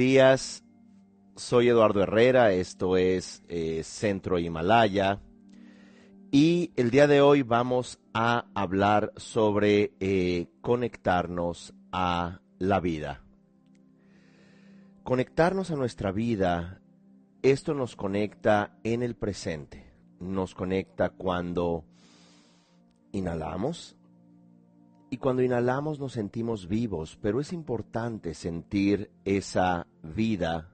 Días, soy Eduardo Herrera, esto es eh, Centro Himalaya. Y el día de hoy vamos a hablar sobre eh, conectarnos a la vida. Conectarnos a nuestra vida, esto nos conecta en el presente, nos conecta cuando inhalamos, y cuando inhalamos nos sentimos vivos, pero es importante sentir esa vida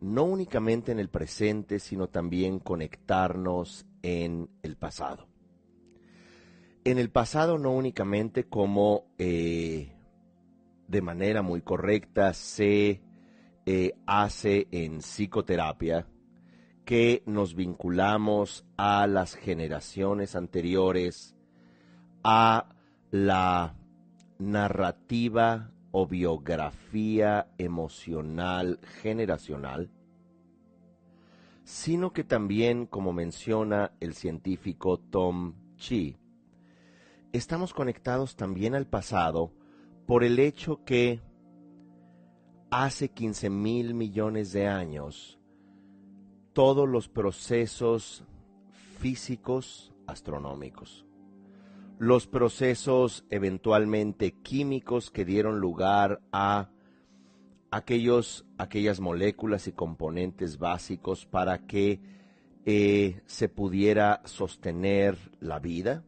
no únicamente en el presente, sino también conectarnos en el pasado. En el pasado no únicamente como eh, de manera muy correcta se eh, hace en psicoterapia, que nos vinculamos a las generaciones anteriores, a la narrativa o biografía emocional generacional, sino que también, como menciona el científico Tom Chi, estamos conectados también al pasado por el hecho que hace 15 mil millones de años todos los procesos físicos astronómicos los procesos eventualmente químicos que dieron lugar a aquellos, aquellas moléculas y componentes básicos para que eh, se pudiera sostener la vida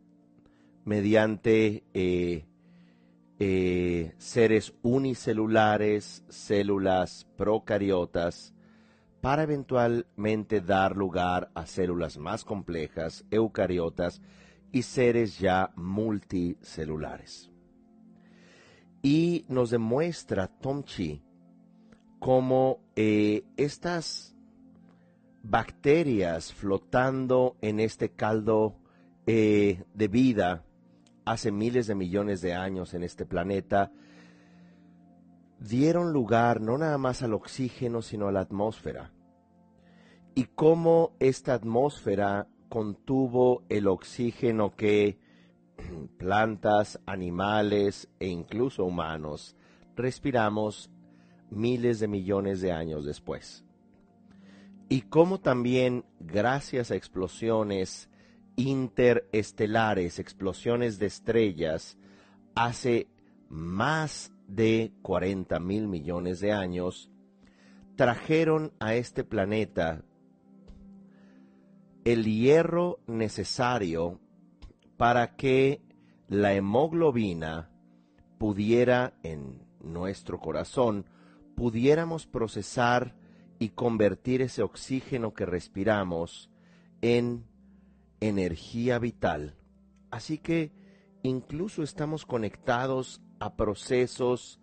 mediante eh, eh, seres unicelulares, células procariotas, para eventualmente dar lugar a células más complejas, eucariotas, y seres ya multicelulares. Y nos demuestra Tom Chi cómo eh, estas bacterias flotando en este caldo eh, de vida hace miles de millones de años en este planeta, dieron lugar no nada más al oxígeno, sino a la atmósfera. Y cómo esta atmósfera contuvo el oxígeno que plantas, animales e incluso humanos respiramos miles de millones de años después. Y cómo también, gracias a explosiones interestelares, explosiones de estrellas, hace más de 40 mil millones de años, trajeron a este planeta el hierro necesario para que la hemoglobina pudiera en nuestro corazón, pudiéramos procesar y convertir ese oxígeno que respiramos en energía vital. Así que incluso estamos conectados a procesos,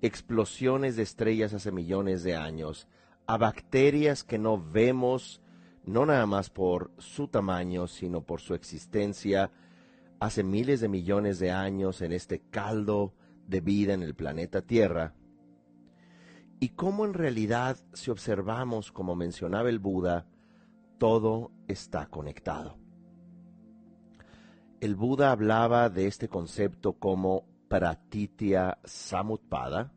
explosiones de estrellas hace millones de años, a bacterias que no vemos, no nada más por su tamaño, sino por su existencia hace miles de millones de años en este caldo de vida en el planeta Tierra, y cómo en realidad, si observamos, como mencionaba el Buda, todo está conectado. El Buda hablaba de este concepto como pratitya samutpada,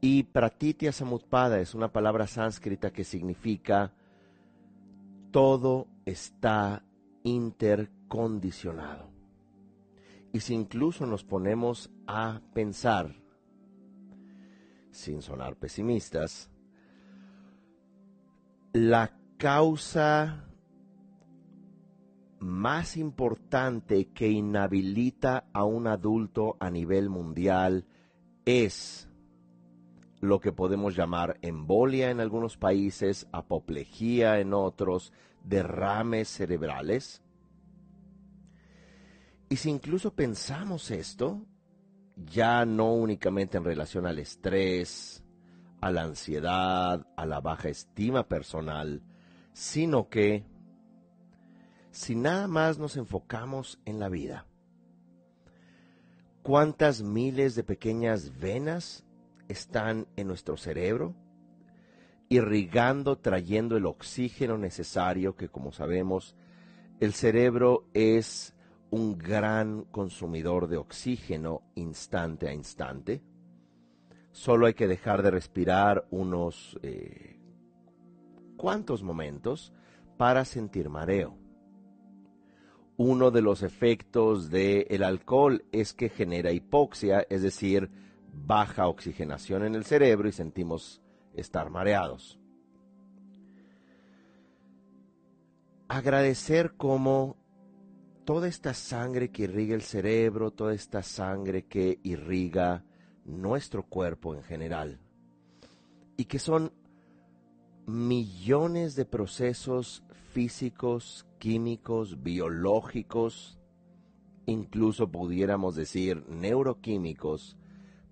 y pratitya samutpada es una palabra sánscrita que significa todo está intercondicionado. Y si incluso nos ponemos a pensar, sin sonar pesimistas, la causa más importante que inhabilita a un adulto a nivel mundial es lo que podemos llamar embolia en algunos países, apoplejía en otros, derrames cerebrales. Y si incluso pensamos esto, ya no únicamente en relación al estrés, a la ansiedad, a la baja estima personal, sino que si nada más nos enfocamos en la vida, ¿cuántas miles de pequeñas venas están en nuestro cerebro, irrigando, trayendo el oxígeno necesario, que como sabemos, el cerebro es un gran consumidor de oxígeno instante a instante. Solo hay que dejar de respirar unos eh, cuantos momentos para sentir mareo. Uno de los efectos del alcohol es que genera hipoxia, es decir, baja oxigenación en el cerebro y sentimos estar mareados. Agradecer como toda esta sangre que irriga el cerebro, toda esta sangre que irriga nuestro cuerpo en general, y que son millones de procesos físicos, químicos, biológicos, incluso pudiéramos decir neuroquímicos,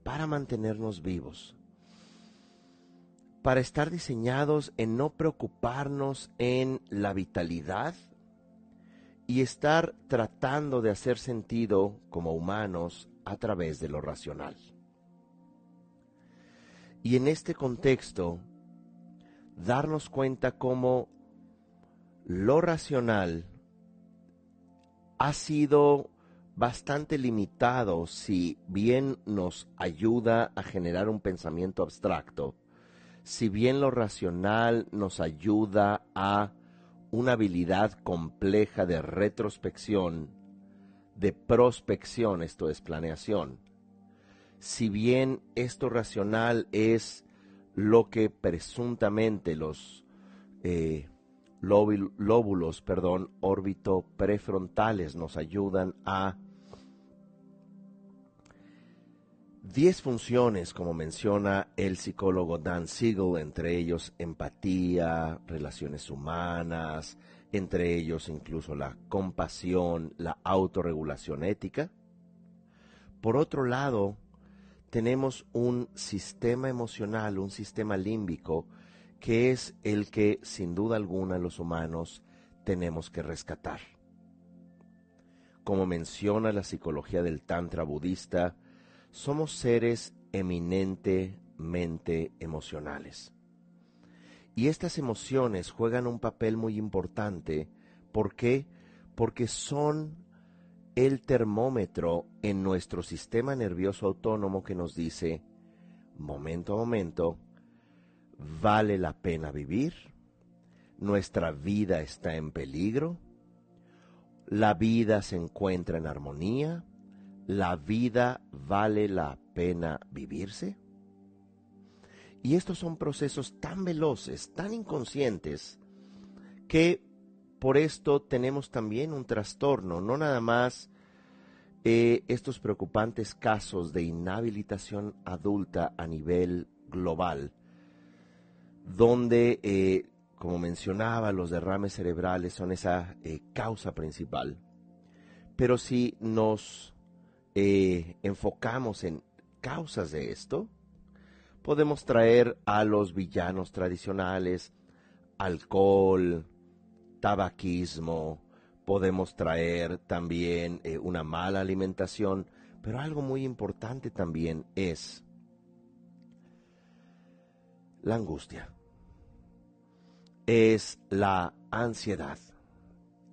para mantenernos vivos, para estar diseñados en no preocuparnos en la vitalidad y estar tratando de hacer sentido como humanos a través de lo racional. Y en este contexto, darnos cuenta cómo lo racional ha sido bastante limitado si bien nos ayuda a generar un pensamiento abstracto, si bien lo racional nos ayuda a una habilidad compleja de retrospección, de prospección, esto es planeación, si bien esto racional es lo que presuntamente los eh, lóbulos, perdón, órbito prefrontales nos ayudan a 10 funciones, como menciona el psicólogo Dan Siegel, entre ellos empatía, relaciones humanas, entre ellos incluso la compasión, la autorregulación ética. Por otro lado, tenemos un sistema emocional, un sistema límbico, que es el que sin duda alguna los humanos tenemos que rescatar. Como menciona la psicología del Tantra budista, somos seres eminentemente emocionales. Y estas emociones juegan un papel muy importante. ¿Por qué? Porque son el termómetro en nuestro sistema nervioso autónomo que nos dice, momento a momento, vale la pena vivir, nuestra vida está en peligro, la vida se encuentra en armonía, la vida vale la pena vivirse. Y estos son procesos tan veloces, tan inconscientes, que por esto tenemos también un trastorno, no nada más eh, estos preocupantes casos de inhabilitación adulta a nivel global, donde, eh, como mencionaba, los derrames cerebrales son esa eh, causa principal. Pero si nos eh, enfocamos en causas de esto, podemos traer a los villanos tradicionales, alcohol, tabaquismo, podemos traer también una mala alimentación, pero algo muy importante también es la angustia, es la ansiedad,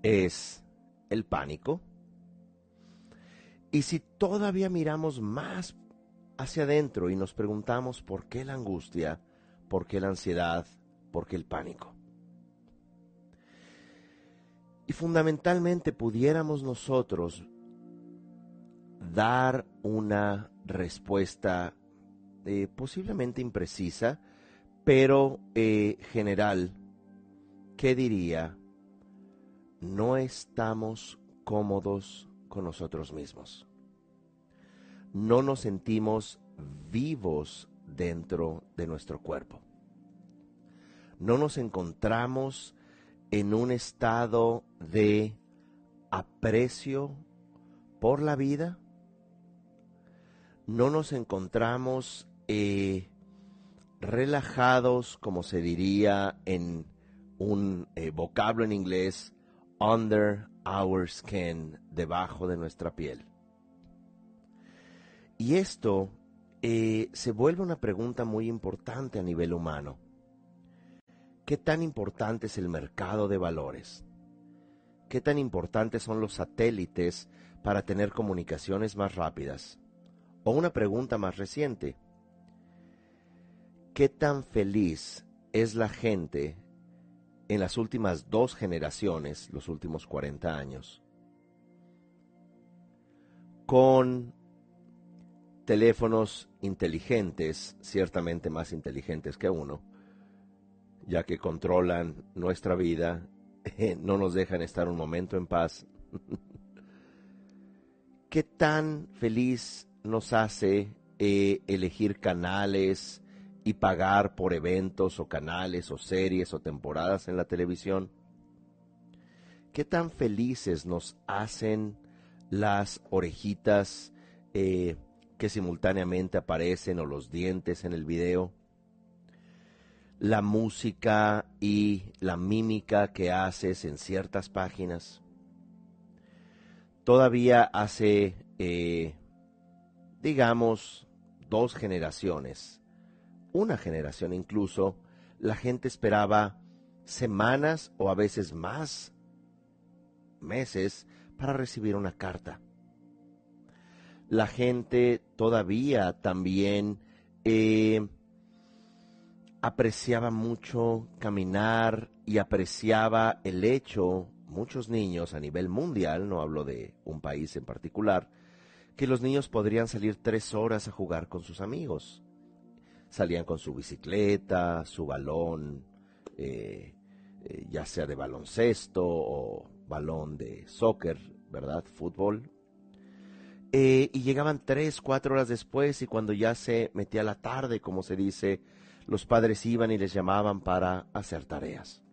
es el pánico. Y si todavía miramos más hacia adentro y nos preguntamos por qué la angustia, por qué la ansiedad, por qué el pánico. Y fundamentalmente pudiéramos nosotros dar una respuesta eh, posiblemente imprecisa, pero eh, general, ¿qué diría? No estamos cómodos con nosotros mismos. No nos sentimos vivos dentro de nuestro cuerpo. No nos encontramos en un estado de aprecio por la vida. No nos encontramos eh, relajados, como se diría en un eh, vocablo en inglés, under our skin, debajo de nuestra piel. Y esto eh, se vuelve una pregunta muy importante a nivel humano. ¿Qué tan importante es el mercado de valores? ¿Qué tan importantes son los satélites para tener comunicaciones más rápidas? O una pregunta más reciente, qué tan feliz es la gente en las últimas dos generaciones, los últimos 40 años, con teléfonos inteligentes, ciertamente más inteligentes que uno, ya que controlan nuestra vida, no nos dejan estar un momento en paz. ¿Qué tan feliz nos hace eh, elegir canales y pagar por eventos o canales o series o temporadas en la televisión? ¿Qué tan felices nos hacen las orejitas eh, que simultáneamente aparecen o los dientes en el video? La música y la mímica que haces en ciertas páginas. Todavía hace, eh, digamos, dos generaciones, una generación incluso, la gente esperaba semanas o a veces más meses para recibir una carta. La gente todavía también eh, apreciaba mucho caminar y apreciaba el hecho, muchos niños a nivel mundial, no hablo de un país en particular, que los niños podrían salir tres horas a jugar con sus amigos. Salían con su bicicleta, su balón, eh, eh, ya sea de baloncesto o balón de soccer, ¿verdad? Fútbol. Eh, y llegaban tres, cuatro horas después y cuando ya se metía la tarde, como se dice, los padres iban y les llamaban para hacer tareas.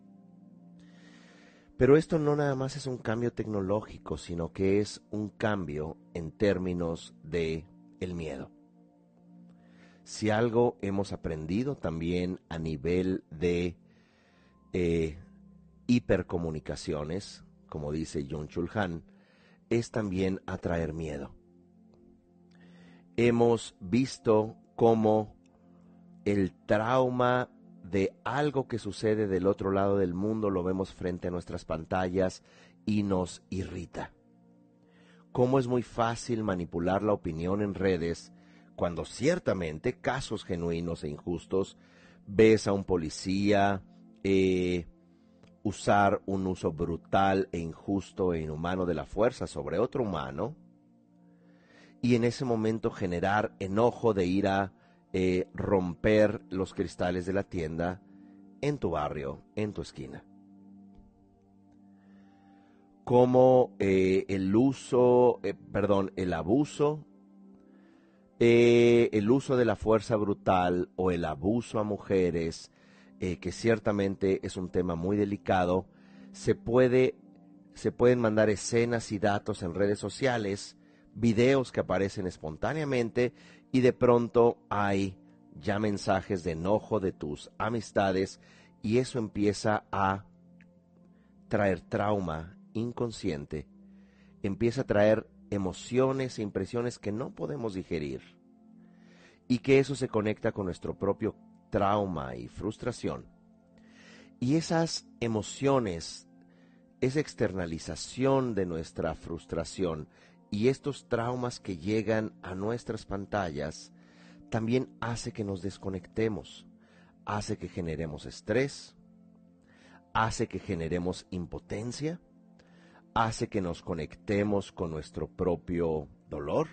Pero esto no nada más es un cambio tecnológico, sino que es un cambio en términos de el miedo. Si algo hemos aprendido también a nivel de eh, hipercomunicaciones, como dice John Chulhan, es también atraer miedo. Hemos visto cómo el trauma de algo que sucede del otro lado del mundo, lo vemos frente a nuestras pantallas y nos irrita. Cómo es muy fácil manipular la opinión en redes cuando ciertamente casos genuinos e injustos ves a un policía eh, usar un uso brutal e injusto e inhumano de la fuerza sobre otro humano y en ese momento generar enojo de ira eh, romper los cristales de la tienda en tu barrio, en tu esquina. Como eh, el uso, eh, perdón, el abuso, el uso de la fuerza brutal o el abuso a mujeres, que ciertamente es un tema muy delicado, se puede, se pueden mandar escenas y datos en redes sociales, videos que aparecen espontáneamente y de pronto hay ya mensajes de enojo de tus amistades y eso empieza a traer trauma inconsciente, empieza a traer emociones e impresiones que no podemos digerir y que eso se conecta con nuestro propio trauma y frustración. Y esas emociones, esa externalización de nuestra frustración, y estos traumas que llegan a nuestras pantallas también hace que nos desconectemos, hace que generemos estrés, hace que generemos impotencia, hace que nos conectemos con nuestro propio dolor.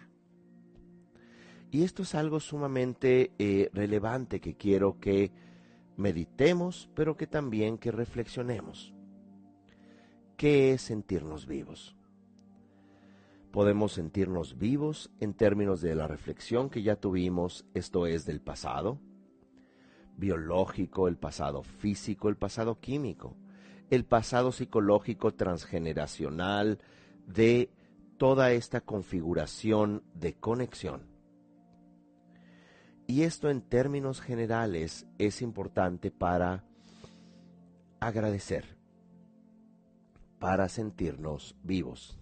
Y esto es algo sumamente eh, relevante que quiero que meditemos, pero que también que reflexionemos. ¿Qué es sentirnos vivos? podemos sentirnos vivos en términos de la reflexión que ya tuvimos, esto es del pasado biológico, el pasado físico, el pasado químico, el pasado psicológico transgeneracional de toda esta configuración de conexión. Y esto en términos generales es importante para agradecer, para sentirnos vivos.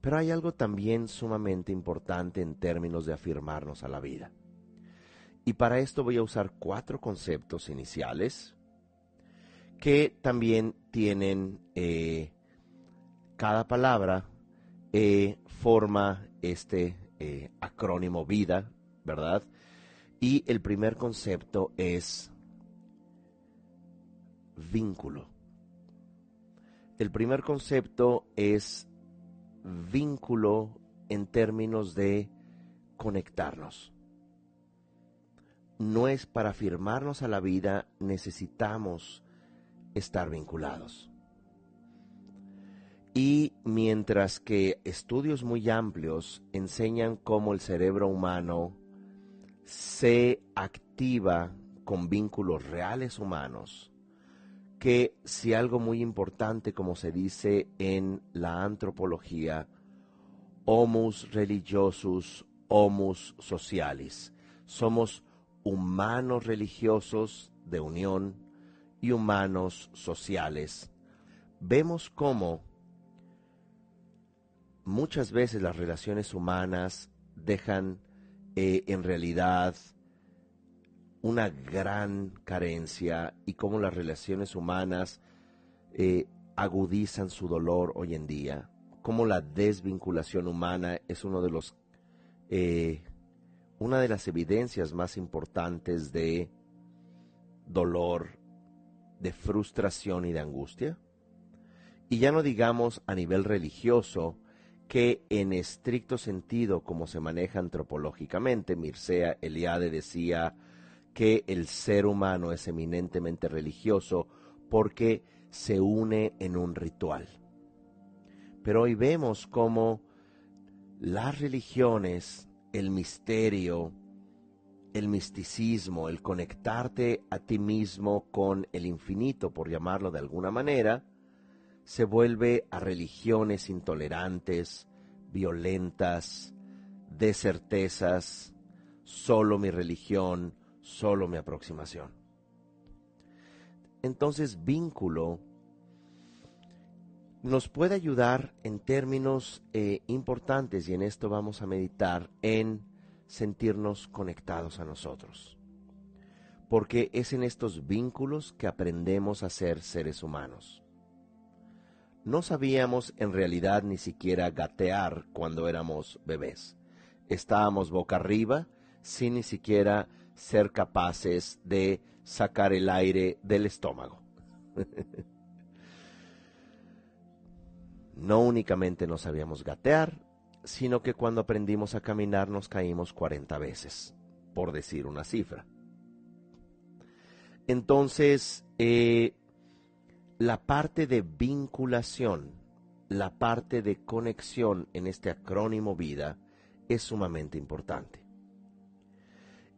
Pero hay algo también sumamente importante en términos de afirmarnos a la vida. Y para esto voy a usar cuatro conceptos iniciales que también tienen eh, cada palabra eh, forma este eh, acrónimo vida, ¿verdad? Y el primer concepto es vínculo. El primer concepto es vínculo en términos de conectarnos. No es para firmarnos a la vida, necesitamos estar vinculados. Y mientras que estudios muy amplios enseñan cómo el cerebro humano se activa con vínculos reales humanos, que si algo muy importante como se dice en la antropología, homus religiosus, homus socialis, somos humanos religiosos de unión y humanos sociales, vemos cómo muchas veces las relaciones humanas dejan eh, en realidad una gran carencia y cómo las relaciones humanas eh, agudizan su dolor hoy en día, cómo la desvinculación humana es uno de los eh, una de las evidencias más importantes de dolor, de frustración y de angustia. Y ya no digamos a nivel religioso, que en estricto sentido, como se maneja antropológicamente, Mircea Eliade decía que el ser humano es eminentemente religioso porque se une en un ritual. Pero hoy vemos cómo las religiones, el misterio, el misticismo, el conectarte a ti mismo con el infinito, por llamarlo de alguna manera, se vuelve a religiones intolerantes, violentas, de certezas, solo mi religión, solo mi aproximación. Entonces, vínculo nos puede ayudar en términos eh, importantes, y en esto vamos a meditar, en sentirnos conectados a nosotros. Porque es en estos vínculos que aprendemos a ser seres humanos. No sabíamos en realidad ni siquiera gatear cuando éramos bebés. Estábamos boca arriba sin ni siquiera ser capaces de sacar el aire del estómago. no únicamente no sabíamos gatear, sino que cuando aprendimos a caminar nos caímos 40 veces, por decir una cifra. Entonces, eh, la parte de vinculación, la parte de conexión en este acrónimo vida es sumamente importante.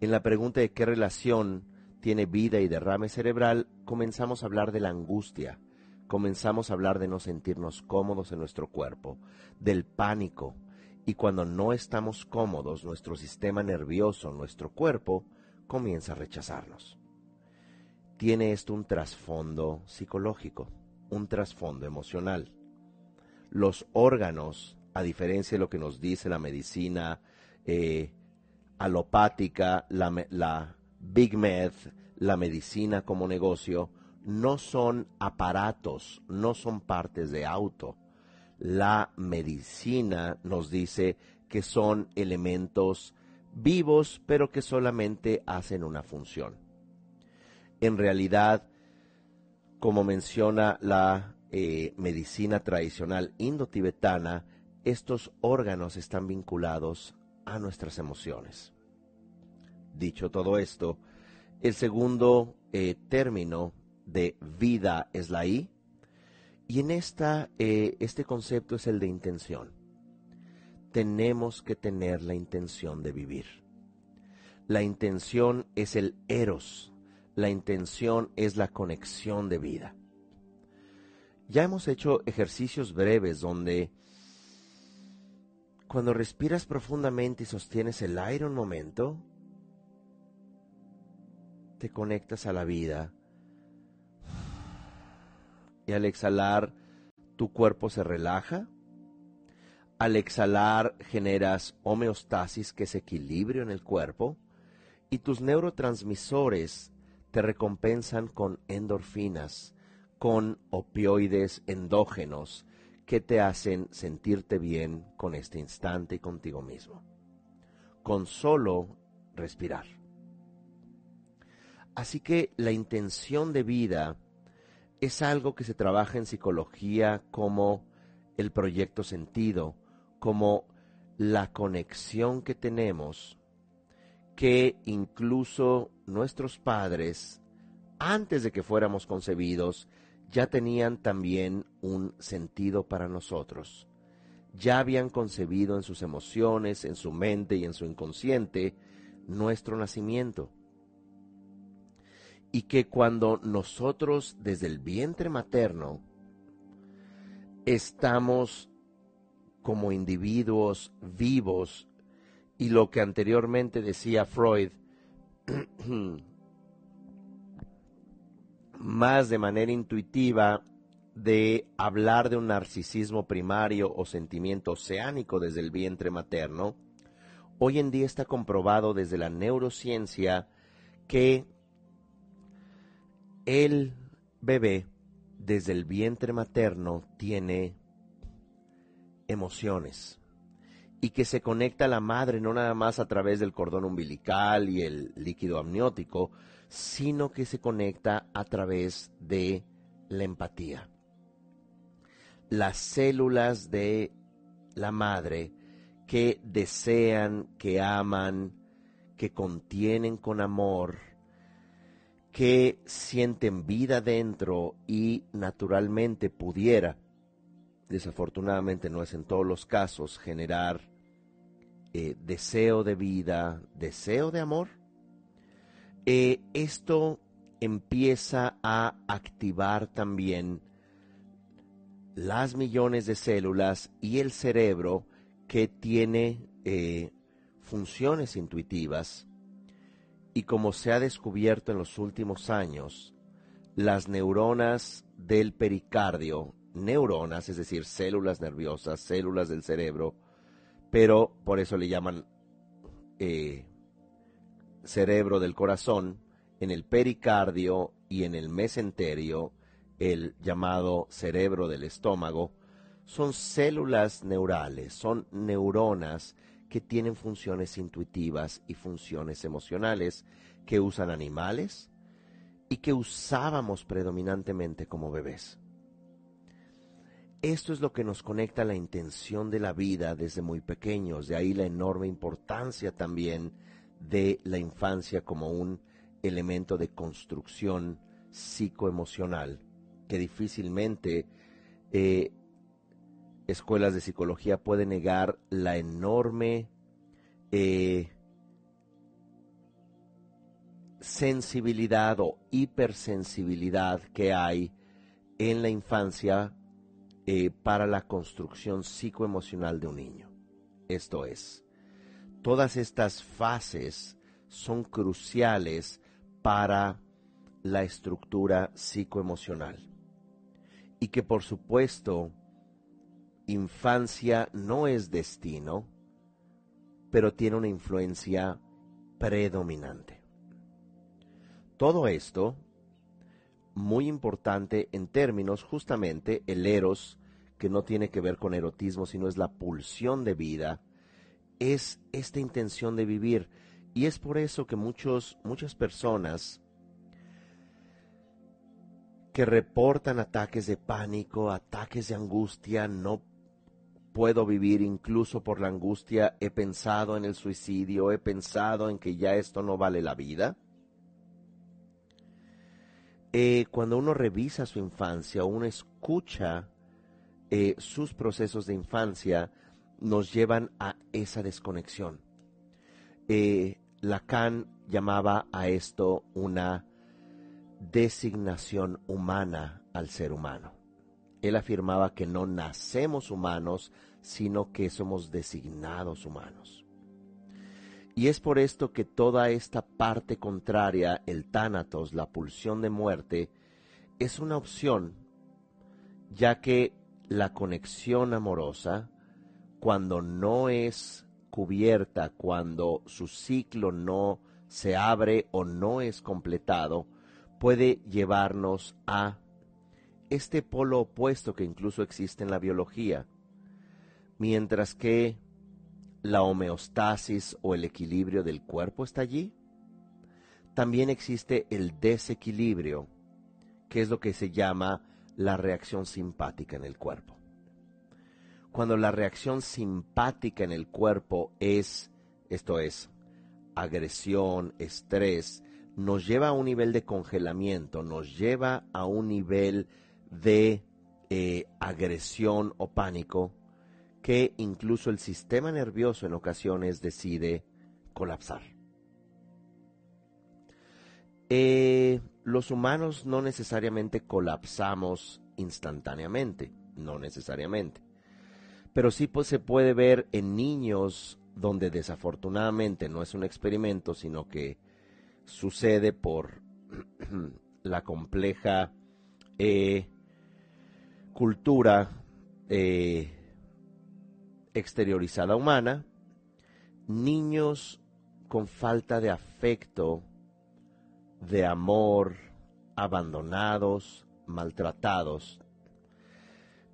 En la pregunta de qué relación tiene vida y derrame cerebral, comenzamos a hablar de la angustia, comenzamos a hablar de no sentirnos cómodos en nuestro cuerpo, del pánico, y cuando no estamos cómodos, nuestro sistema nervioso, nuestro cuerpo, comienza a rechazarnos tiene esto un trasfondo psicológico, un trasfondo emocional. Los órganos, a diferencia de lo que nos dice la medicina eh, alopática, la, la Big Med, la medicina como negocio, no son aparatos, no son partes de auto. La medicina nos dice que son elementos vivos, pero que solamente hacen una función en realidad, como menciona la eh, medicina tradicional indo-tibetana, estos órganos están vinculados a nuestras emociones. Dicho todo esto, el segundo eh, término de vida es la I, y en esta, eh, este concepto es el de intención. Tenemos que tener la intención de vivir. La intención es el eros, la intención es la conexión de vida. Ya hemos hecho ejercicios breves donde cuando respiras profundamente y sostienes el aire un momento, te conectas a la vida. Al exhalar, tu cuerpo se relaja. Al exhalar generas homeostasis, que es equilibrio en el cuerpo, y tus neurotransmisores te recompensan con endorfinas, con opioides endógenos que te hacen sentirte bien con este instante y contigo mismo. Con solo respirar. Así que la intención de vida es algo que se trabaja en psicología como el proyecto sentido, como la conexión que tenemos, que incluso nuestros padres, antes de que fuéramos concebidos, ya tenían también un sentido para nosotros. Ya habían concebido en sus emociones, en su mente y en su inconsciente nuestro nacimiento. Y que cuando nosotros desde el vientre materno estamos como individuos vivos y lo que anteriormente decía Freud, más de manera intuitiva de hablar de un narcisismo primario o sentimiento oceánico desde el vientre materno, hoy en día está comprobado desde la neurociencia que el bebé desde el vientre materno tiene emociones y que se conecta a la madre no nada más a través del cordón umbilical y el líquido amniótico, sino que se conecta a través de la empatía. Las células de la madre que desean, que aman, que contienen con amor, que sienten vida dentro y naturalmente pudiera, desafortunadamente no es en todos los casos, generar eh, deseo de vida, deseo de amor, eh, esto empieza a activar también las millones de células y el cerebro que tiene eh, funciones intuitivas y como se ha descubierto en los últimos años, las neuronas del pericardio, neuronas, es decir, células nerviosas, células del cerebro, pero por eso le llaman eh, cerebro del corazón, en el pericardio y en el mesenterio, el llamado cerebro del estómago, son células neurales, son neuronas que tienen funciones intuitivas y funciones emocionales que usan animales y que usábamos predominantemente como bebés. Esto es lo que nos conecta a la intención de la vida desde muy pequeños, de ahí la enorme importancia también de la infancia como un elemento de construcción psicoemocional que difícilmente eh, escuelas de psicología pueden negar la enorme eh, sensibilidad o hipersensibilidad que hay en la infancia eh, para la construcción psicoemocional de un niño. Esto es, todas estas fases son cruciales para la estructura psicoemocional. Y que por supuesto infancia no es destino, pero tiene una influencia predominante. Todo esto, muy importante en términos justamente el eros, que no tiene que ver con erotismo, sino es la pulsión de vida, es esta intención de vivir. Y es por eso que muchos, muchas personas que reportan ataques de pánico, ataques de angustia, no puedo vivir incluso por la angustia, he pensado en el suicidio, he pensado en que ya esto no vale la vida. Eh, cuando uno revisa su infancia, uno escucha eh, sus procesos de infancia, nos llevan a esa desconexión. Eh, Lacan llamaba a esto una designación humana al ser humano él afirmaba que no nacemos humanos, sino que somos designados humanos. Y es por esto que toda esta parte contraria, el tánatos, la pulsión de muerte, es una opción, ya que la conexión amorosa, cuando no es cubierta, cuando su ciclo no se abre o no es completado, puede llevarnos a este polo opuesto que incluso existe en la biología, mientras que la homeostasis o el equilibrio del cuerpo está allí, también existe el desequilibrio, que es lo que se llama la reacción simpática en el cuerpo. Cuando la reacción simpática en el cuerpo es, esto es, agresión, estrés, nos lleva a un nivel de congelamiento, nos lleva a un nivel de eh, agresión o pánico, que incluso el sistema nervioso en ocasiones decide colapsar. Eh, los humanos no necesariamente colapsamos instantáneamente, no necesariamente. Pero sí pues, se puede ver en niños donde desafortunadamente no es un experimento, sino que sucede por la compleja eh, cultura eh, exteriorizada humana, niños con falta de afecto, de amor, abandonados, maltratados.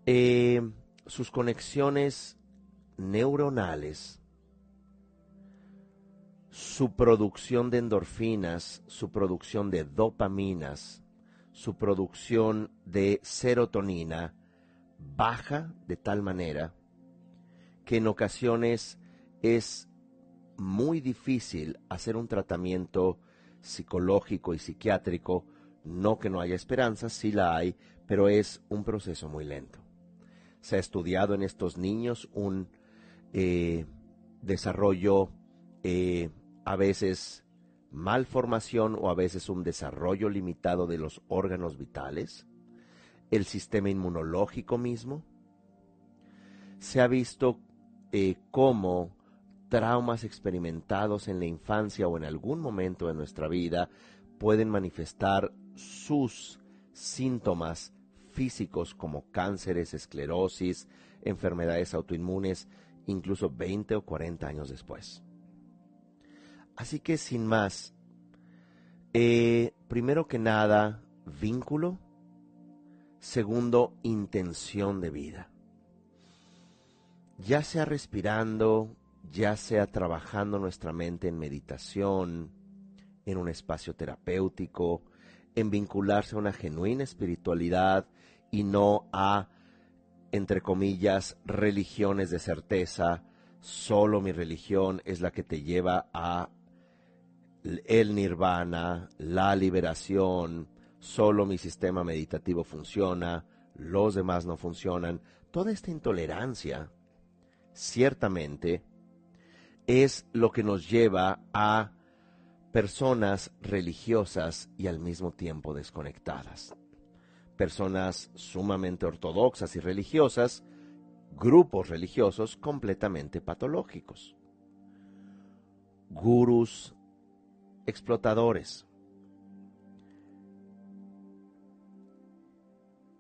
Eh, sus conexiones neuronales, su producción de endorfinas, su producción de dopaminas, su producción de serotonina baja de tal manera que en ocasiones es muy difícil hacer un tratamiento psicológico y psiquiátrico, no que no haya esperanza, sí la hay, pero es un proceso muy lento. Se ha estudiado en estos niños un eh, desarrollo eh, a veces malformación o a veces un desarrollo limitado de los órganos vitales, el sistema inmunológico mismo. Se ha visto eh, cómo traumas experimentados en la infancia o en algún momento de nuestra vida pueden manifestar sus síntomas físicos como cánceres, esclerosis, enfermedades autoinmunes, incluso 20 o 40 años después. Así que sin más, eh, primero que nada, vínculo, segundo, intención de vida. Ya sea respirando, ya sea trabajando nuestra mente en meditación, en un espacio terapéutico, en vincularse a una genuina espiritualidad y no a, entre comillas, religiones de certeza, solo mi religión es la que te lleva a el nirvana, la liberación, solo mi sistema meditativo funciona, los demás no funcionan. Toda esta intolerancia, ciertamente, es lo que nos lleva a personas religiosas y al mismo tiempo desconectadas. Personas sumamente ortodoxas y religiosas, grupos religiosos completamente patológicos. Gurus explotadores.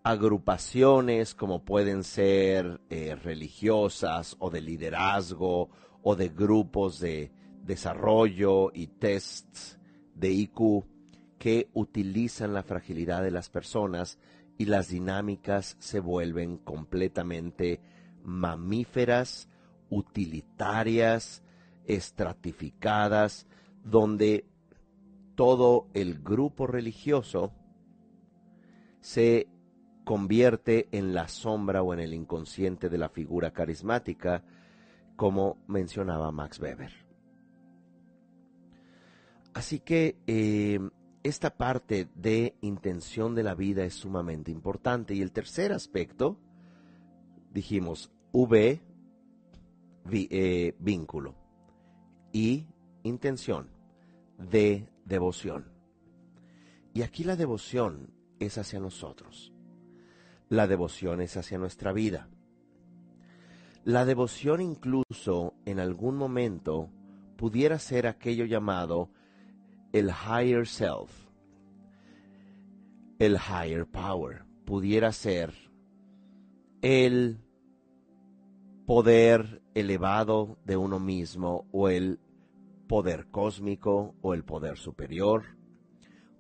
Agrupaciones como pueden ser eh, religiosas o de liderazgo o de grupos de desarrollo y tests de IQ que utilizan la fragilidad de las personas y las dinámicas se vuelven completamente mamíferas, utilitarias, estratificadas, donde todo el grupo religioso se convierte en la sombra o en el inconsciente de la figura carismática como mencionaba Max Weber. Así que eh, esta parte de intención de la vida es sumamente importante. Y el tercer aspecto, dijimos, V, eh, vínculo, y intención, de devoción. Y aquí la devoción es hacia nosotros. La devoción es hacia nuestra vida. La devoción incluso en algún momento pudiera ser aquello llamado el higher self, el higher power, pudiera ser el poder elevado de uno mismo o el poder cósmico o el poder superior,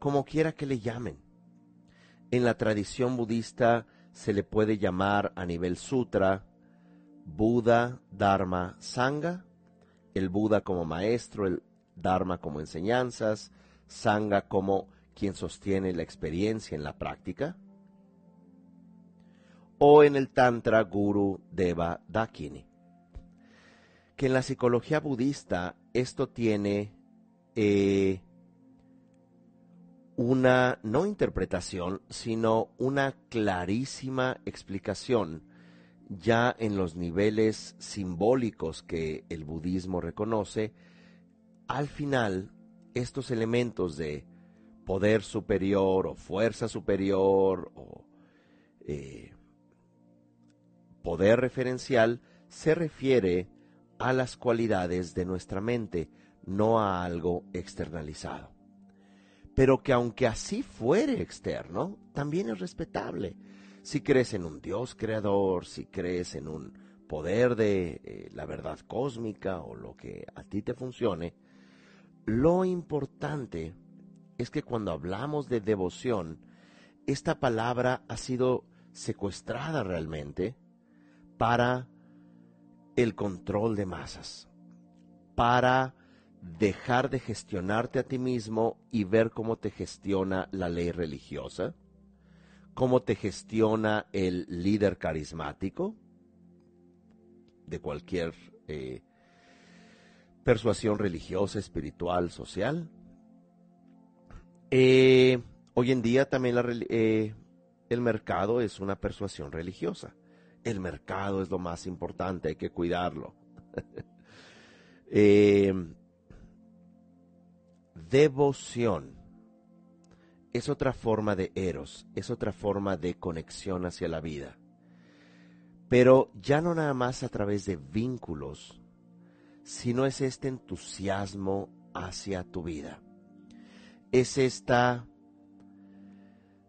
como quiera que le llamen. En la tradición budista se le puede llamar a nivel sutra Buda, Dharma, Sangha, el Buda como maestro, el Dharma como enseñanzas, Sangha como quien sostiene la experiencia en la práctica, o en el Tantra Guru Deva Dakini. Que en la psicología budista esto tiene eh, una no interpretación, sino una clarísima explicación. Ya en los niveles simbólicos que el budismo reconoce, al final estos elementos de poder superior o fuerza superior o eh, poder referencial se refiere a las cualidades de nuestra mente, no a algo externalizado. Pero que aunque así fuere externo, también es respetable. Si crees en un Dios creador, si crees en un poder de eh, la verdad cósmica o lo que a ti te funcione, lo importante es que cuando hablamos de devoción, esta palabra ha sido secuestrada realmente para el control de masas, para dejar de gestionarte a ti mismo y ver cómo te gestiona la ley religiosa, cómo te gestiona el líder carismático de cualquier eh, persuasión religiosa, espiritual, social. Eh, hoy en día también eh, el mercado es una persuasión religiosa. El mercado es lo más importante, hay que cuidarlo. devoción es otra forma de eros, es otra forma de conexión hacia la vida. Pero ya no nada más a través de vínculos, sino es este entusiasmo hacia tu vida. Es esta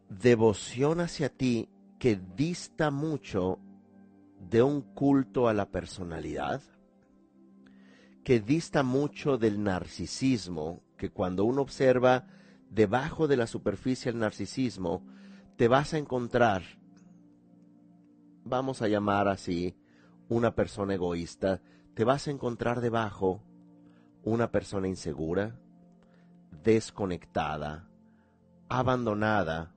devoción hacia ti que dista mucho de un culto a la personalidad, que dista mucho del narcisismo que cuando uno observa debajo de la superficie el narcisismo, te vas a encontrar, vamos a llamar así, una persona egoísta, te vas a encontrar debajo una persona insegura, desconectada, abandonada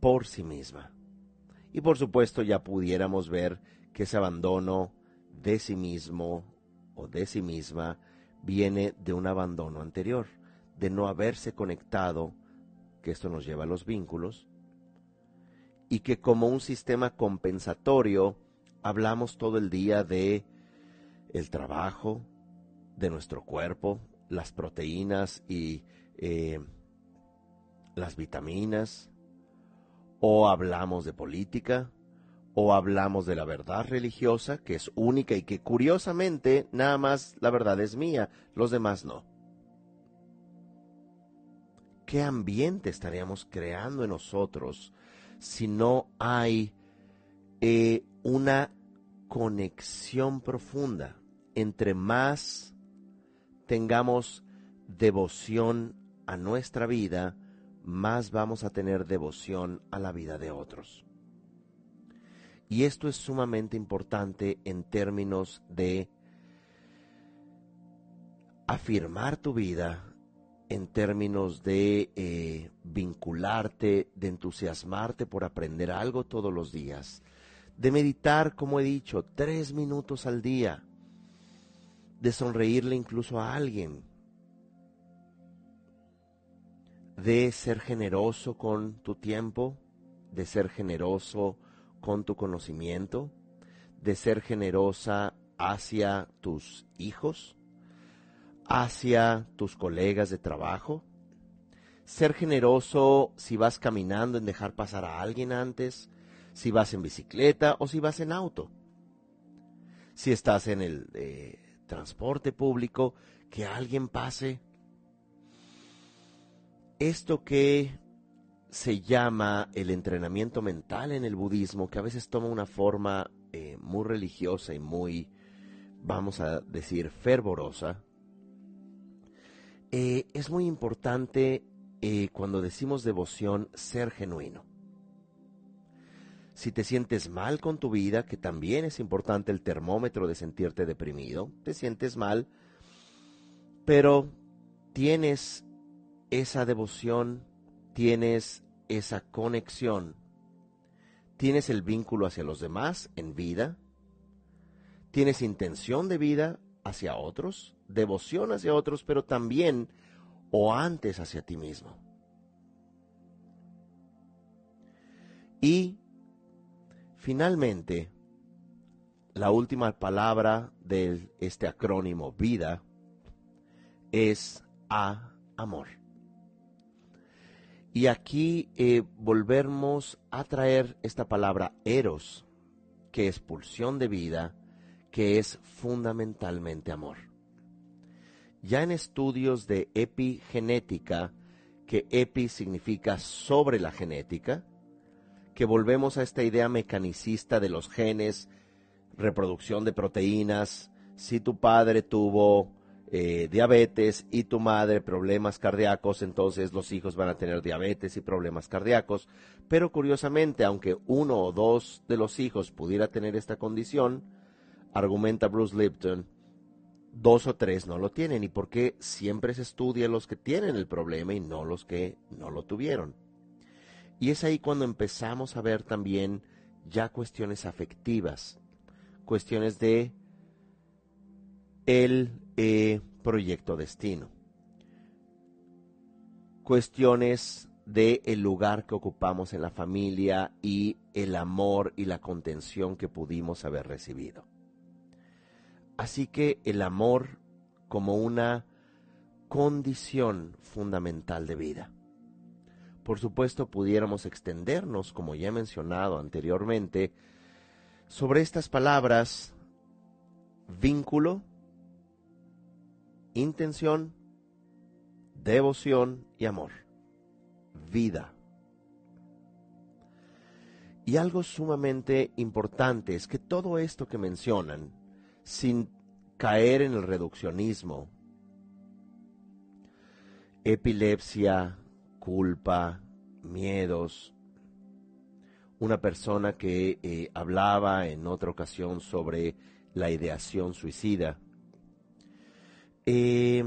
por sí misma. Y por supuesto ya pudiéramos ver que ese abandono de sí mismo o de sí misma viene de un abandono anterior, de no haberse conectado, que esto nos lleva a los vínculos, y que como un sistema compensatorio hablamos todo el día de el trabajo, de nuestro cuerpo, las proteínas y eh, las vitaminas, o hablamos de política, o hablamos de la verdad religiosa, que es única y que curiosamente nada más la verdad es mía, los demás no. ¿Qué ambiente estaríamos creando en nosotros si no hay eh, una conexión profunda? Entre más tengamos devoción a nuestra vida, más vamos a tener devoción a la vida de otros. Y esto es sumamente importante en términos de afirmar tu vida, en términos de eh, vincularte, de entusiasmarte por aprender algo todos los días, de meditar, como he dicho, tres minutos al día, de sonreírle incluso a alguien, de ser generoso con tu tiempo, de ser generoso con tu conocimiento, de ser generosa hacia tus hijos, hacia tus colegas de trabajo, ser generoso si vas caminando en dejar pasar a alguien antes, si vas en bicicleta o si vas en auto. Si estás en el eh, transporte público, que alguien pase. Esto que se llama el entrenamiento mental en el budismo, que a veces toma una forma eh, muy religiosa y muy, vamos a decir, fervorosa, eh, es muy importante eh, cuando decimos devoción ser genuino. Si te sientes mal con tu vida, que también es importante el termómetro de sentirte deprimido, te sientes mal, pero tienes esa devoción, tienes esa conexión, tienes el vínculo hacia los demás en vida, tienes intención de vida hacia otros, devoción hacia otros, pero también o antes hacia ti mismo. Y finalmente, la última palabra de este acrónimo vida es a amor. Y aquí eh, volvemos a traer esta palabra eros, que es pulsión de vida, que es fundamentalmente amor. Ya en estudios de epigenética, que epi significa sobre la genética, que volvemos a esta idea mecanicista de los genes, reproducción de proteínas, si tu padre tuvo eh, diabetes y tu madre problemas cardíacos, entonces los hijos van a tener diabetes y problemas cardíacos. Pero curiosamente, aunque uno o dos de los hijos pudiera tener esta condición, argumenta Bruce Lipton, dos o tres no lo tienen. ¿Y por qué siempre se estudia los que tienen el problema y no los que no lo tuvieron? Y es ahí cuando empezamos a ver también ya cuestiones afectivas, cuestiones de el eh, proyecto destino. Cuestiones de el lugar que ocupamos en la familia y el amor y la contención que pudimos haber recibido. Así que el amor como una condición fundamental de vida. Por supuesto, pudiéramos extendernos, como ya he mencionado anteriormente, sobre estas palabras vínculo, intención, devoción y amor. Vida. Y algo sumamente importante es que todo esto que mencionan, sin caer en el reduccionismo, epilepsia, culpa, miedos, una persona que eh, hablaba en otra ocasión sobre la ideación suicida, eh,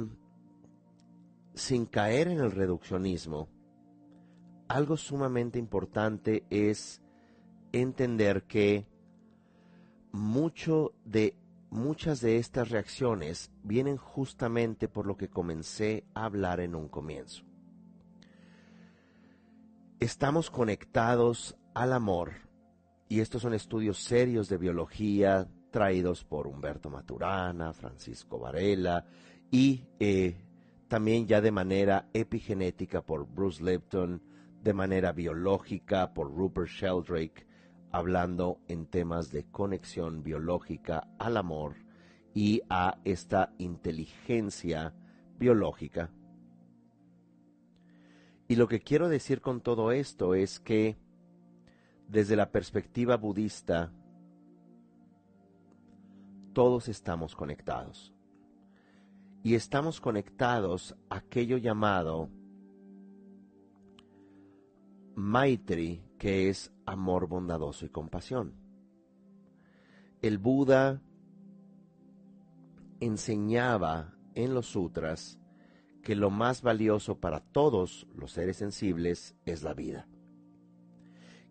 sin caer en el reduccionismo, algo sumamente importante es entender que mucho de, muchas de estas reacciones vienen justamente por lo que comencé a hablar en un comienzo. Estamos conectados al amor, y estos son estudios serios de biología, traídos por Humberto Maturana, Francisco Varela y eh, también ya de manera epigenética por Bruce Lipton, de manera biológica por Rupert Sheldrake, hablando en temas de conexión biológica al amor y a esta inteligencia biológica. Y lo que quiero decir con todo esto es que desde la perspectiva budista, todos estamos conectados. Y estamos conectados a aquello llamado Maitri, que es amor bondadoso y compasión. El Buda enseñaba en los sutras que lo más valioso para todos los seres sensibles es la vida.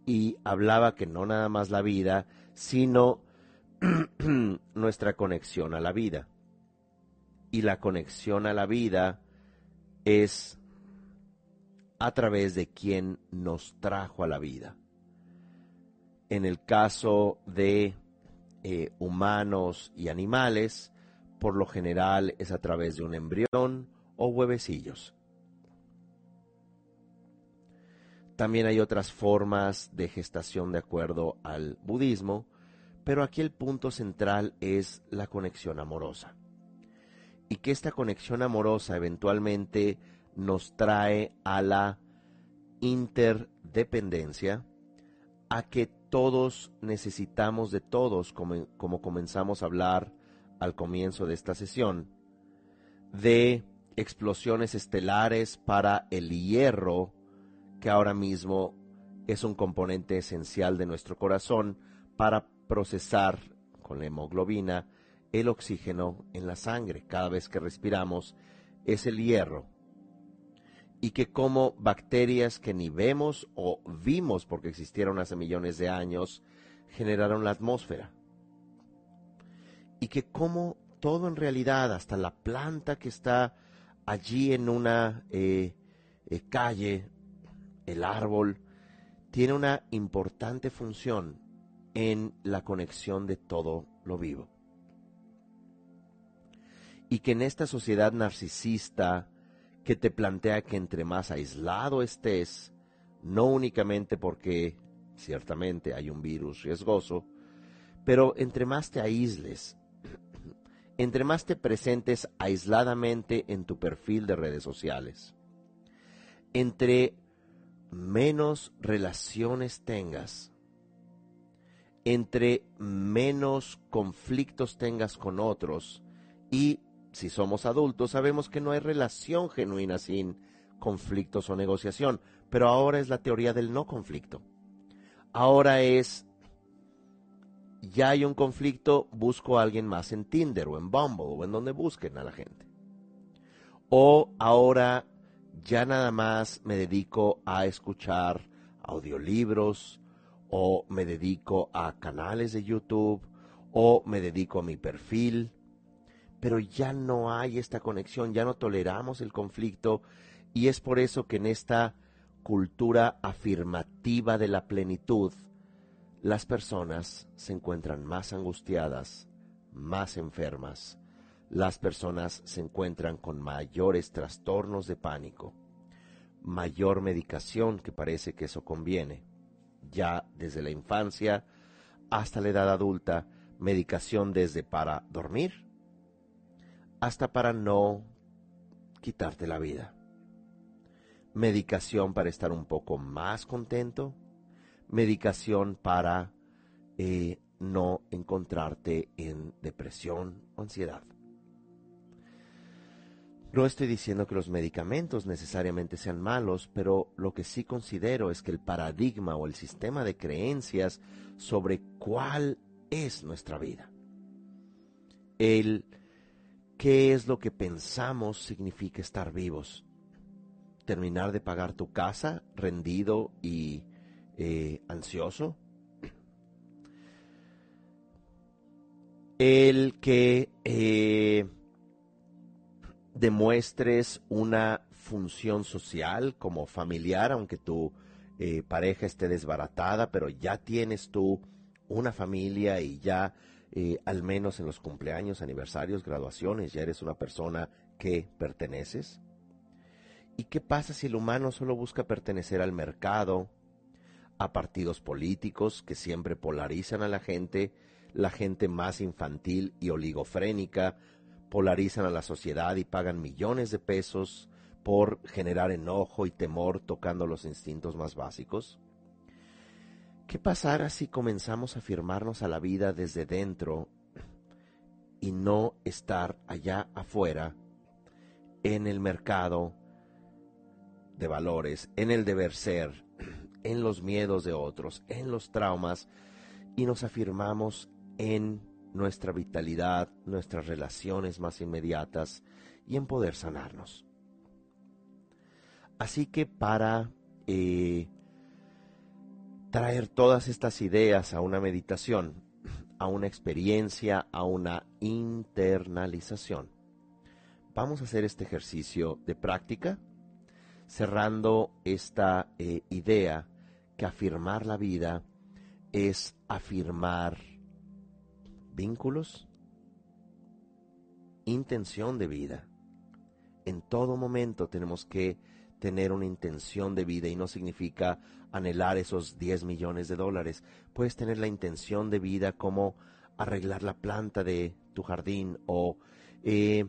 Y hablaba que no nada más la vida, sino nuestra conexión a la vida. Y la conexión a la vida es a través de quien nos trajo a la vida. En el caso de eh, humanos y animales, por lo general es a través de un embrión o huevecillos. También hay otras formas de gestación de acuerdo al budismo, pero aquí el punto central es la conexión amorosa. Y que esta conexión amorosa eventualmente nos trae a la interdependencia, a que todos necesitamos de todos, como, como comenzamos a hablar al comienzo de esta sesión, de explosiones estelares para el hierro, que ahora mismo es un componente esencial de nuestro corazón para procesar con la hemoglobina el oxígeno en la sangre. Cada vez que respiramos es el hierro. y que como bacterias que ni vemos o vimos porque existieron hace millones de años, generaron la atmósfera. Y que como todo en realidad, hasta la planta que está allí en una eh, eh, calle, el árbol, tiene una importante función en la conexión de todo lo vivo. Y que en esta sociedad narcisista, que te plantea que entre más aislado estés, no únicamente porque ciertamente hay un virus riesgoso, pero entre más te aísles, entre más te presentes aisladamente en tu perfil de redes sociales, entre menos relaciones tengas, entre menos conflictos tengas con otros y si somos adultos, sabemos que no hay relación genuina sin conflictos o negociación, pero ahora es la teoría del no conflicto. Ahora es, ya hay un conflicto, busco a alguien más en Tinder o en Bumble o en donde busquen a la gente. O ahora ya nada más me dedico a escuchar audiolibros o me dedico a canales de YouTube o me dedico a mi perfil pero ya no hay esta conexión, ya no toleramos el conflicto y es por eso que en esta cultura afirmativa de la plenitud, las personas se encuentran más angustiadas, más enfermas, las personas se encuentran con mayores trastornos de pánico, mayor medicación que parece que eso conviene, ya desde la infancia hasta la edad adulta, medicación desde para dormir, hasta para no quitarte la vida. Medicación para estar un poco más contento. Medicación para eh, no encontrarte en depresión o ansiedad. No estoy diciendo que los medicamentos necesariamente sean malos, pero lo que sí considero es que el paradigma o el sistema de creencias sobre cuál es nuestra vida, el ¿Qué es lo que pensamos significa estar vivos? ¿Terminar de pagar tu casa rendido y eh, ansioso? El que eh, demuestres una función social como familiar, aunque tu eh, pareja esté desbaratada, pero ya tienes tú una familia y ya eh, al menos en los cumpleaños, aniversarios, graduaciones, ya eres una persona que perteneces? ¿Y qué pasa si el humano solo busca pertenecer al mercado, a partidos políticos que siempre polarizan a la gente, la gente más infantil y oligofrénica, polarizan a la sociedad y pagan millones de pesos por generar enojo y temor tocando los instintos más básicos? ¿Qué pasará si comenzamos a afirmarnos a la vida desde dentro y no estar allá afuera en el mercado de valores, en el deber ser, en los miedos de otros, en los traumas y nos afirmamos en nuestra vitalidad, nuestras relaciones más inmediatas y en poder sanarnos? Así que para eh, traer todas estas ideas a una meditación, a una experiencia, a una internalización. Vamos a hacer este ejercicio de práctica, cerrando esta eh, idea que afirmar la vida es afirmar vínculos, intención de vida. En todo momento tenemos que tener una intención de vida y no significa anhelar esos 10 millones de dólares. Puedes tener la intención de vida como arreglar la planta de tu jardín o eh,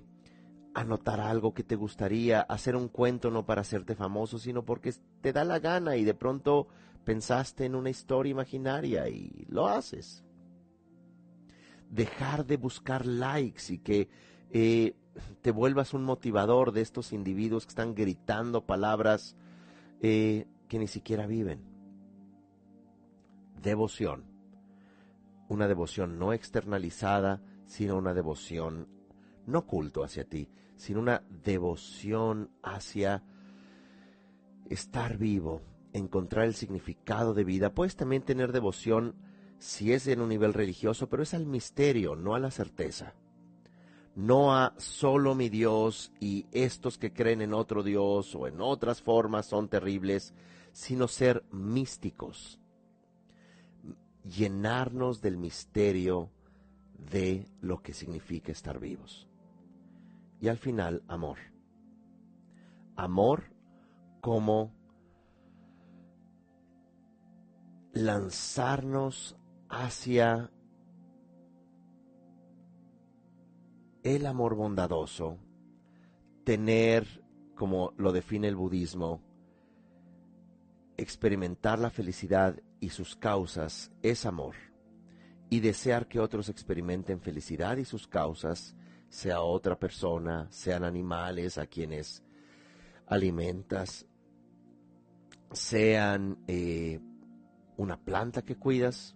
anotar algo que te gustaría, hacer un cuento no para hacerte famoso, sino porque te da la gana y de pronto pensaste en una historia imaginaria y lo haces. Dejar de buscar likes y que eh, te vuelvas un motivador de estos individuos que están gritando palabras eh, que ni siquiera viven. Devoción. Una devoción no externalizada, sino una devoción no culto hacia ti, sino una devoción hacia estar vivo, encontrar el significado de vida. Puedes también tener devoción si es en un nivel religioso, pero es al misterio, no a la certeza. No a solo mi Dios y estos que creen en otro Dios o en otras formas son terribles, sino ser místicos. Llenarnos del misterio de lo que significa estar vivos. Y al final, amor. Amor como lanzarnos hacia el amor bondadoso, tener, como lo define el budismo, experimentar la felicidad y sus causas es amor, y desear que otros experimenten felicidad y sus causas, sea otra persona, sean animales a quienes alimentas, sean eh, una planta que cuidas,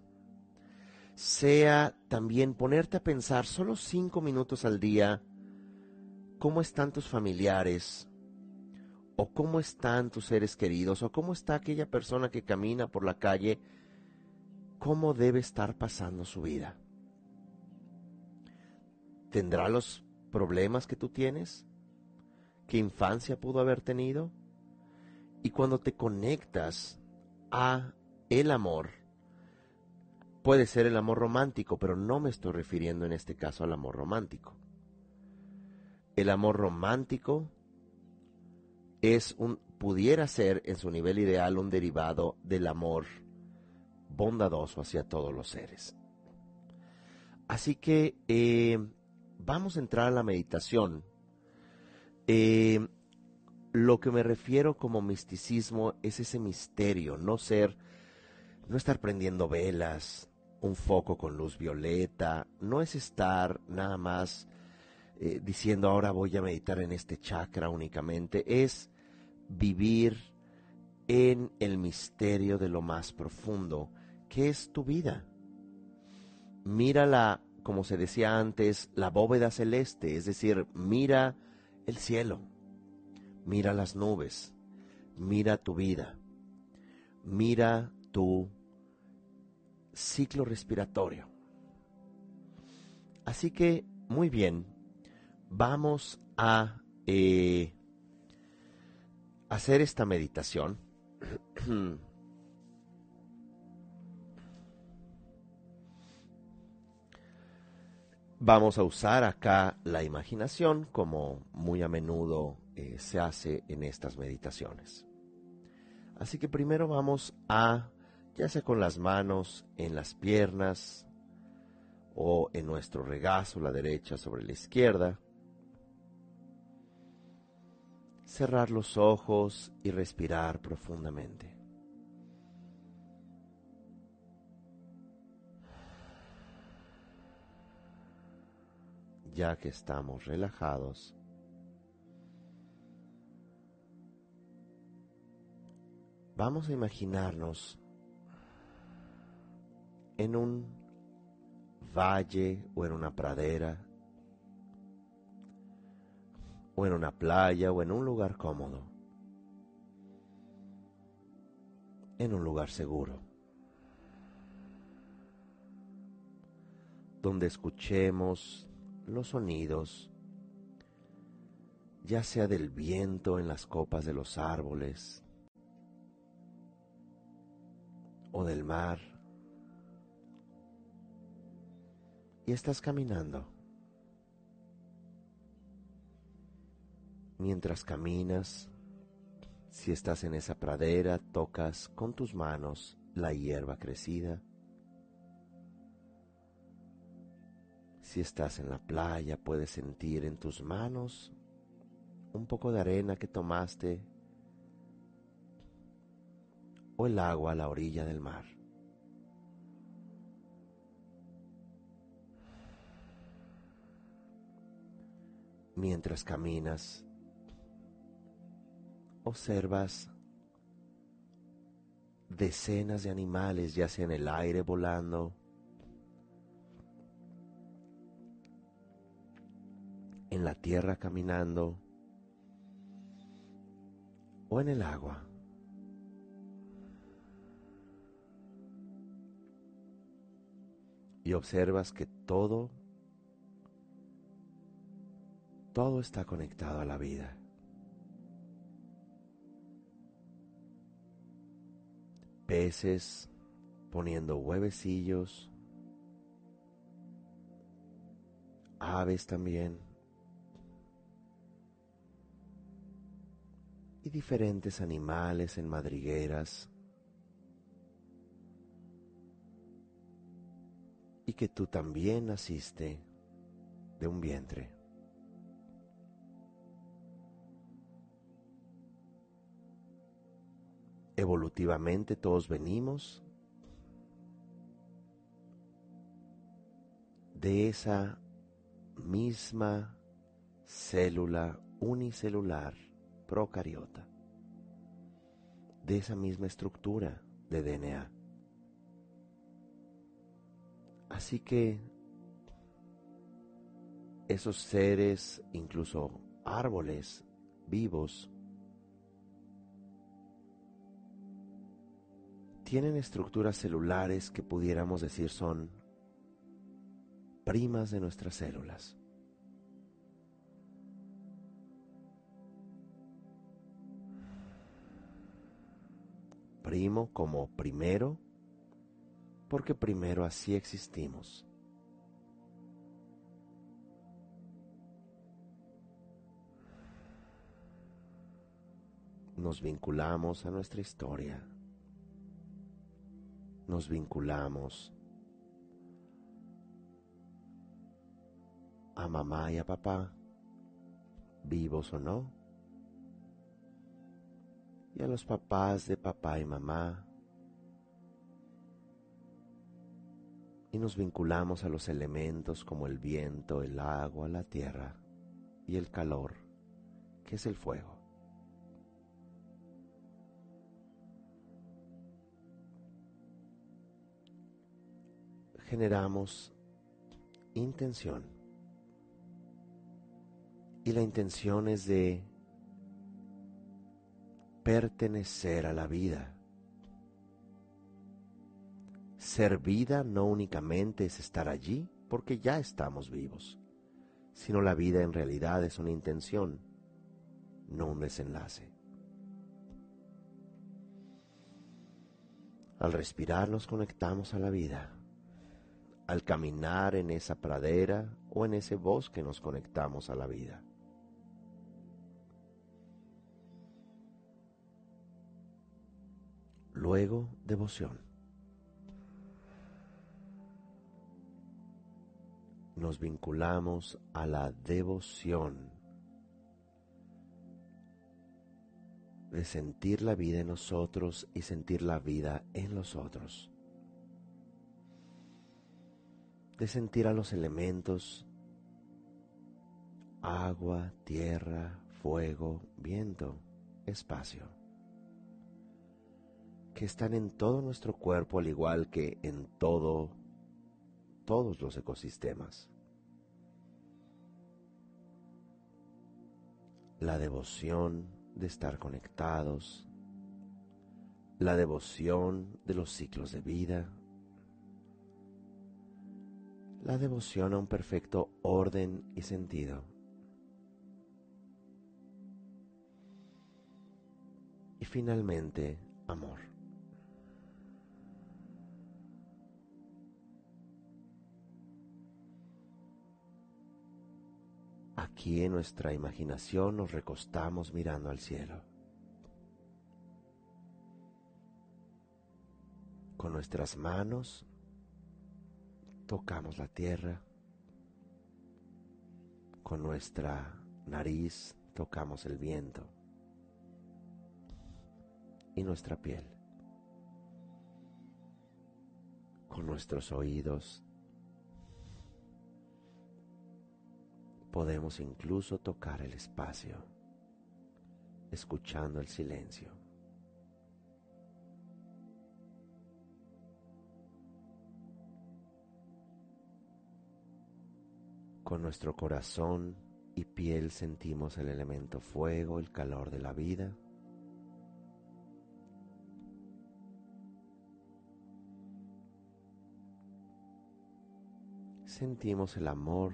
sea también ponerte a pensar solo cinco minutos al día cómo están tus familiares, o cómo están tus seres queridos, o cómo está aquella persona que camina por la calle, cómo debe estar pasando su vida. ¿Tendrá los problemas que tú tienes? ¿Qué infancia pudo haber tenido? Y cuando te conectas a el amor, puede ser el amor romántico, pero no me estoy refiriendo en este caso al amor romántico. El amor romántico es un pudiera ser en su nivel ideal un derivado del amor bondadoso hacia todos los seres. Así que eh, vamos a entrar a la meditación. Eh, lo que me refiero como misticismo es ese misterio, no ser, no estar prendiendo velas, un foco con luz violeta, no es estar nada más eh, diciendo ahora voy a meditar en este chakra únicamente, es vivir en el misterio de lo más profundo, que es tu vida. Mírala, como se decía antes, la bóveda celeste, es decir, mira el cielo Mira las nubes, mira tu vida, mira tu ciclo respiratorio. Así que, muy bien, vamos a eh, hacer esta meditación. Vamos a usar acá la imaginación como muy a menudo eh, se hace en estas meditaciones. Así que primero vamos a, ya sea con las manos en las piernas o en nuestro regazo, la derecha sobre la izquierda, cerrar los ojos y respirar profundamente. Ya que estamos relajados, Vamos a imaginarnos en un valle o en una pradera o en una playa o en un lugar cómodo, en un lugar seguro, donde escuchemos los sonidos, ya sea del viento en las copas de los árboles, o del mar estás caminando. Mientras caminas, si estás en esa pradera, tocas con tus manos la hierba crecida. Si estás en la playa, puedes sentir en tus manos un poco de arena que tomaste o el agua a la orilla del mar. mientras caminas. Observas decenas de animales ya sea en el aire volando, en la tierra caminando o en el agua. Y observas que todo todo está conectado a la vida. Peces poniendo huevecillos, aves también, y diferentes animales en madrigueras, y que tú también naciste de un vientre. Evolutivamente todos venimos de esa misma célula unicelular procariota, de esa misma estructura de DNA. Así que esos seres, incluso árboles vivos, tienen estructuras celulares que pudiéramos decir son primas de nuestras células. Primo como primero, porque primero así existimos. Nos vinculamos a nuestra historia. Nos vinculamos a mamá y a papá, vivos o no, y a los papás de papá y mamá, y nos vinculamos a los elementos como el viento, el agua, la tierra y el calor, que es el fuego. Generamos intención y la intención es de pertenecer a la vida. Ser vida no únicamente es estar allí porque ya estamos vivos, sino la vida en realidad es una intención, no un desenlace. Al respirar nos conectamos a la vida. Al caminar en esa pradera o en ese bosque nos conectamos a la vida. Luego, devoción. Nos vinculamos a la devoción de sentir la vida en nosotros y sentir la vida en los otros. De sentir a los elementos, agua, tierra, fuego, viento, espacio que están en todo nuestro cuerpo al igual que en todo todos los ecosistemas. La devoción de estar conectados, la devoción de los ciclos de vida, la devoción a un perfecto orden y sentido. Y finalmente, amor. Aquí en nuestra imaginación nos recostamos mirando al cielo. Con nuestras manos tocamos la tierra. Con nuestra nariz tocamos el viento y nuestra piel. Con nuestros oídos Podemos incluso tocar el espacio, escuchando el silencio. Con nuestro corazón y piel sentimos el elemento fuego, el calor de la vida. sentimos el amor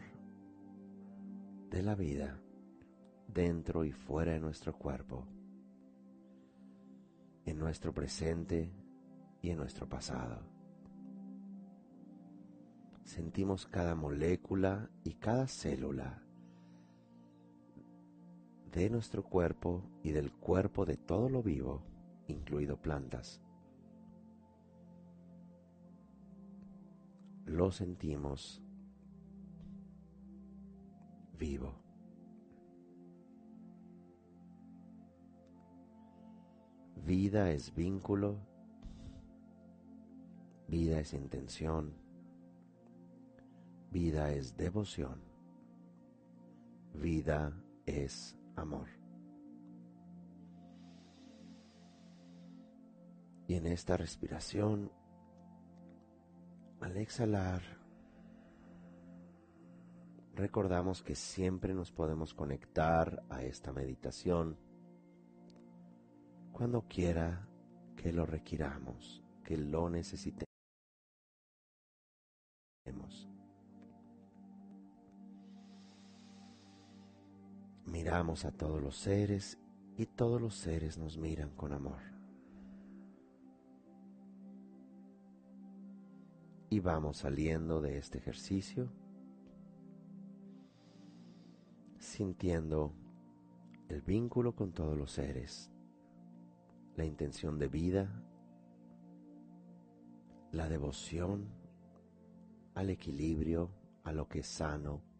de la vida dentro y fuera de nuestro cuerpo, en nuestro presente y en nuestro pasado. Sentimos cada molécula y cada célula de nuestro cuerpo y del cuerpo de todo lo vivo, incluido plantas. Lo sentimos vivo. Vida es vínculo, vida es intención, vida es devoción, vida es amor. Y en esta respiración, al exhalar, recordamos que siempre nos podemos conectar a esta meditación cuando quiera que lo requiramos, que lo necesitemos. Miramos a todos los seres y todos los seres nos miran con amor. Y vamos saliendo de este ejercicio sintiendo el vínculo con todos los seres la intención de vida, la devoción al equilibrio, a lo que es sano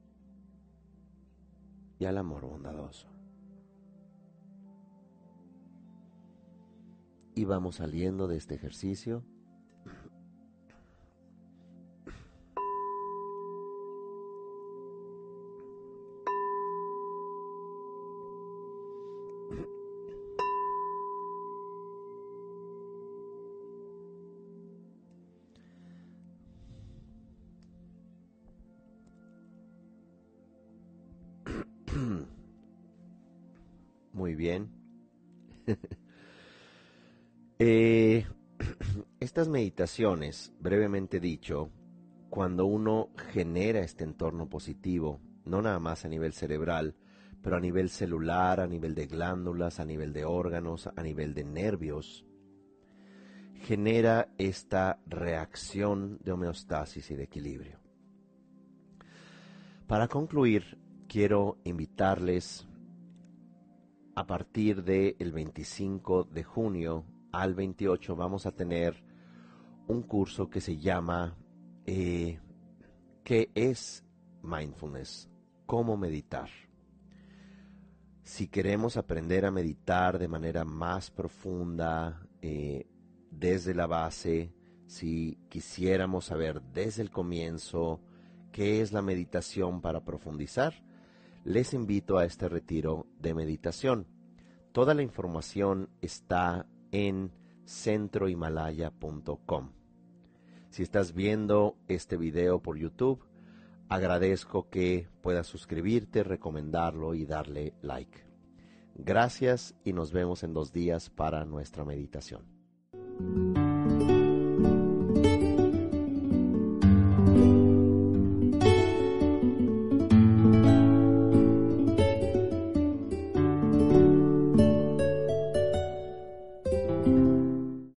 y al amor bondadoso. Y vamos saliendo de este ejercicio Bien. Eh, estas meditaciones, brevemente dicho, cuando uno genera este entorno positivo, no nada más a nivel cerebral, pero a nivel celular, a nivel de glándulas, a nivel de órganos, a nivel de nervios, genera esta reacción de homeostasis y de equilibrio. Para concluir, quiero invitarles a partir del 25 de junio al 28 vamos a tener un curso que se llama eh, ¿Qué es mindfulness? ¿Cómo meditar? Si queremos aprender a meditar de manera más profunda, eh, desde la base, si quisiéramos saber desde el comienzo qué es la meditación para profundizar, les invito a este retiro de meditación. Toda la información está en centrohimalaya.com. Si estás viendo este video por YouTube, agradezco que puedas suscribirte, recomendarlo y darle like. Gracias y nos vemos en dos días para nuestra meditación.